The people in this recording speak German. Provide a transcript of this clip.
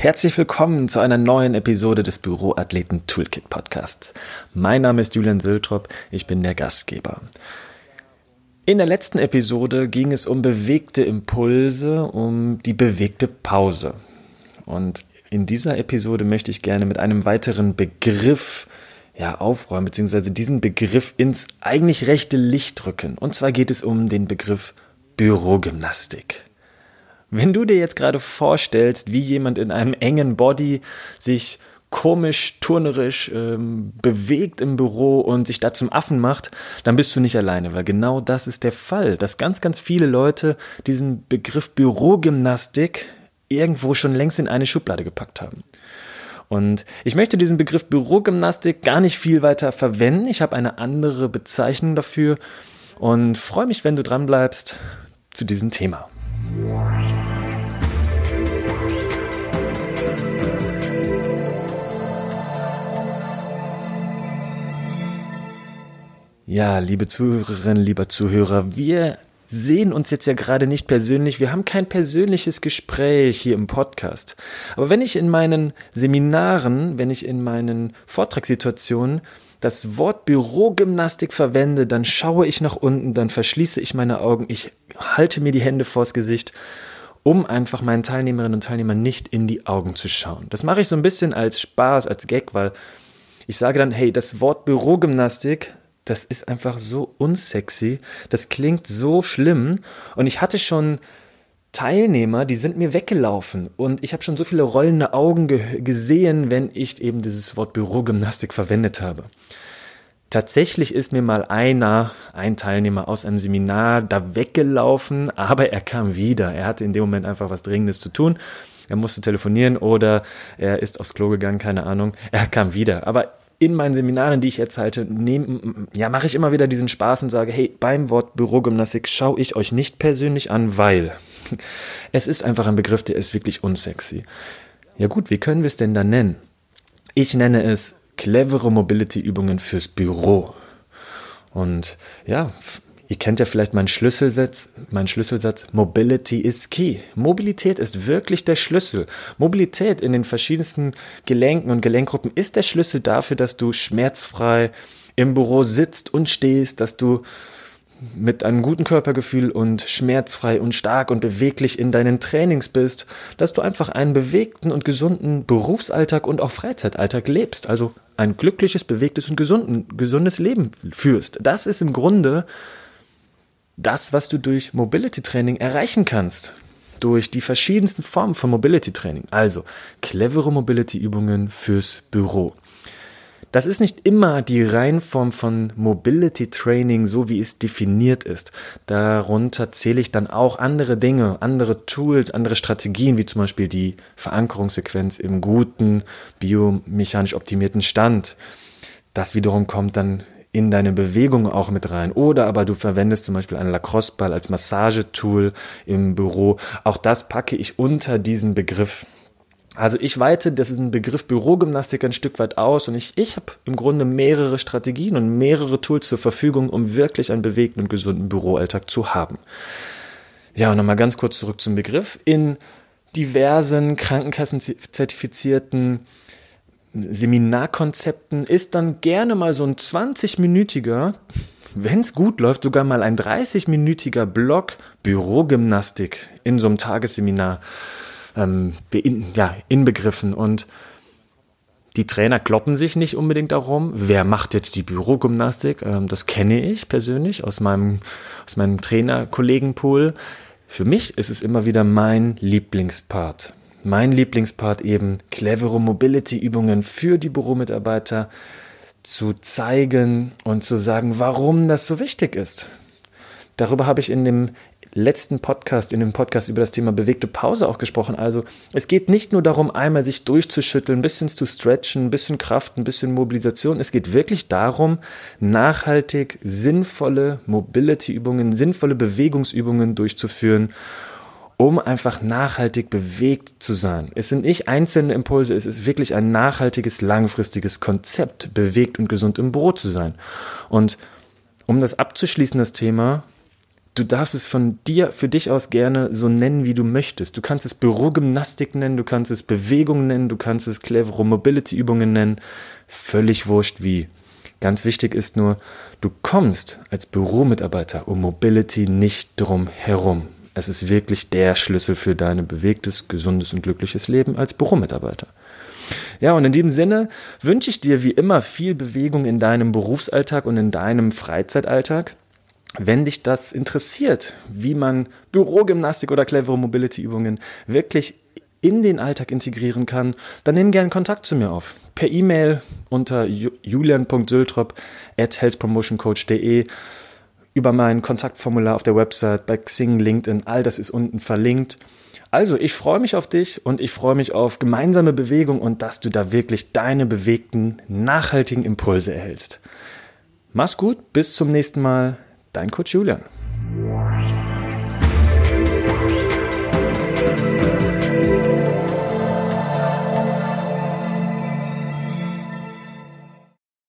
Herzlich willkommen zu einer neuen Episode des Büroathleten Toolkit Podcasts. Mein Name ist Julian Sültrop, ich bin der Gastgeber. In der letzten Episode ging es um bewegte Impulse, um die bewegte Pause. Und in dieser Episode möchte ich gerne mit einem weiteren Begriff ja, aufräumen, beziehungsweise diesen Begriff ins eigentlich rechte Licht drücken. Und zwar geht es um den Begriff Bürogymnastik. Wenn du dir jetzt gerade vorstellst, wie jemand in einem engen Body sich komisch, turnerisch ähm, bewegt im Büro und sich da zum Affen macht, dann bist du nicht alleine, weil genau das ist der Fall, dass ganz, ganz viele Leute diesen Begriff Bürogymnastik irgendwo schon längst in eine Schublade gepackt haben. Und ich möchte diesen Begriff Bürogymnastik gar nicht viel weiter verwenden. Ich habe eine andere Bezeichnung dafür und freue mich, wenn du dran bleibst zu diesem Thema. Ja, liebe Zuhörerinnen, lieber Zuhörer, wir sehen uns jetzt ja gerade nicht persönlich, wir haben kein persönliches Gespräch hier im Podcast. Aber wenn ich in meinen Seminaren, wenn ich in meinen Vortragssituationen das Wort Bürogymnastik verwende, dann schaue ich nach unten, dann verschließe ich meine Augen, ich halte mir die Hände vors Gesicht, um einfach meinen Teilnehmerinnen und Teilnehmern nicht in die Augen zu schauen. Das mache ich so ein bisschen als Spaß, als Gag, weil ich sage dann, hey, das Wort Bürogymnastik, das ist einfach so unsexy, das klingt so schlimm und ich hatte schon Teilnehmer, die sind mir weggelaufen und ich habe schon so viele rollende Augen ge gesehen, wenn ich eben dieses Wort Bürogymnastik verwendet habe. Tatsächlich ist mir mal einer, ein Teilnehmer aus einem Seminar da weggelaufen, aber er kam wieder. Er hatte in dem Moment einfach was Dringendes zu tun. Er musste telefonieren oder er ist aufs Klo gegangen, keine Ahnung. Er kam wieder. Aber in meinen Seminaren, die ich jetzt halte, ja, mache ich immer wieder diesen Spaß und sage, hey, beim Wort Bürogymnastik schaue ich euch nicht persönlich an, weil es ist einfach ein Begriff, der ist wirklich unsexy. Ja gut, wie können wir es denn dann nennen? Ich nenne es clevere Mobility-Übungen fürs Büro. Und ja, Ihr kennt ja vielleicht meinen Schlüsselsatz, meinen Schlüsselsatz, Mobility is key. Mobilität ist wirklich der Schlüssel. Mobilität in den verschiedensten Gelenken und Gelenkgruppen ist der Schlüssel dafür, dass du schmerzfrei im Büro sitzt und stehst, dass du mit einem guten Körpergefühl und schmerzfrei und stark und beweglich in deinen Trainings bist, dass du einfach einen bewegten und gesunden Berufsalltag und auch Freizeitalltag lebst. Also ein glückliches, bewegtes und gesunden, gesundes Leben führst. Das ist im Grunde das, was du durch Mobility Training erreichen kannst. Durch die verschiedensten Formen von Mobility Training. Also clevere Mobility Übungen fürs Büro. Das ist nicht immer die Reihenform von Mobility Training, so wie es definiert ist. Darunter zähle ich dann auch andere Dinge, andere Tools, andere Strategien, wie zum Beispiel die Verankerungssequenz im guten, biomechanisch optimierten Stand. Das wiederum kommt dann in deine Bewegung auch mit rein. Oder aber du verwendest zum Beispiel einen Lacrosse-Ball als Massagetool im Büro. Auch das packe ich unter diesen Begriff. Also ich weite das ist ein Begriff Bürogymnastik ein Stück weit aus und ich, ich habe im Grunde mehrere Strategien und mehrere Tools zur Verfügung, um wirklich einen bewegten und gesunden Büroalltag zu haben. Ja, und nochmal ganz kurz zurück zum Begriff. In diversen Krankenkassen-zertifizierten Seminarkonzepten ist dann gerne mal so ein 20-minütiger, wenn es gut läuft, sogar mal ein 30-minütiger Block Bürogymnastik in so einem Tagesseminar ähm, in, ja, inbegriffen. Und die Trainer kloppen sich nicht unbedingt darum, wer macht jetzt die Bürogymnastik. Ähm, das kenne ich persönlich aus meinem, aus meinem Trainerkollegenpool. Für mich ist es immer wieder mein Lieblingspart mein Lieblingspart eben clevere Mobility-Übungen für die Büromitarbeiter zu zeigen und zu sagen, warum das so wichtig ist. Darüber habe ich in dem letzten Podcast, in dem Podcast über das Thema bewegte Pause auch gesprochen. Also es geht nicht nur darum, einmal sich durchzuschütteln, ein bisschen zu stretchen, ein bisschen Kraft, ein bisschen Mobilisation. Es geht wirklich darum, nachhaltig sinnvolle Mobility-Übungen, sinnvolle Bewegungsübungen durchzuführen um einfach nachhaltig bewegt zu sein. Es sind nicht einzelne Impulse, es ist wirklich ein nachhaltiges, langfristiges Konzept, bewegt und gesund im Büro zu sein. Und um das abzuschließen, das Thema, Du darfst es von dir, für dich aus gerne so nennen, wie du möchtest. Du kannst es Bürogymnastik nennen, du kannst es Bewegung nennen, du kannst es clevere Mobility-Übungen nennen. Völlig wurscht wie. Ganz wichtig ist nur, du kommst als Büromitarbeiter um Mobility nicht drum herum. Es ist wirklich der Schlüssel für dein bewegtes, gesundes und glückliches Leben als Büromitarbeiter. Ja, und in diesem Sinne wünsche ich dir wie immer viel Bewegung in deinem Berufsalltag und in deinem Freizeitalltag. Wenn dich das interessiert, wie man Bürogymnastik oder clevere Mobility-Übungen wirklich in den Alltag integrieren kann, dann nimm gerne Kontakt zu mir auf. Per E-Mail unter julian.syltrop at healthpromotioncoach.de über mein Kontaktformular auf der Website, bei Xing, LinkedIn, all das ist unten verlinkt. Also, ich freue mich auf dich und ich freue mich auf gemeinsame Bewegung und dass du da wirklich deine bewegten, nachhaltigen Impulse erhältst. Mach's gut, bis zum nächsten Mal, dein Coach Julian.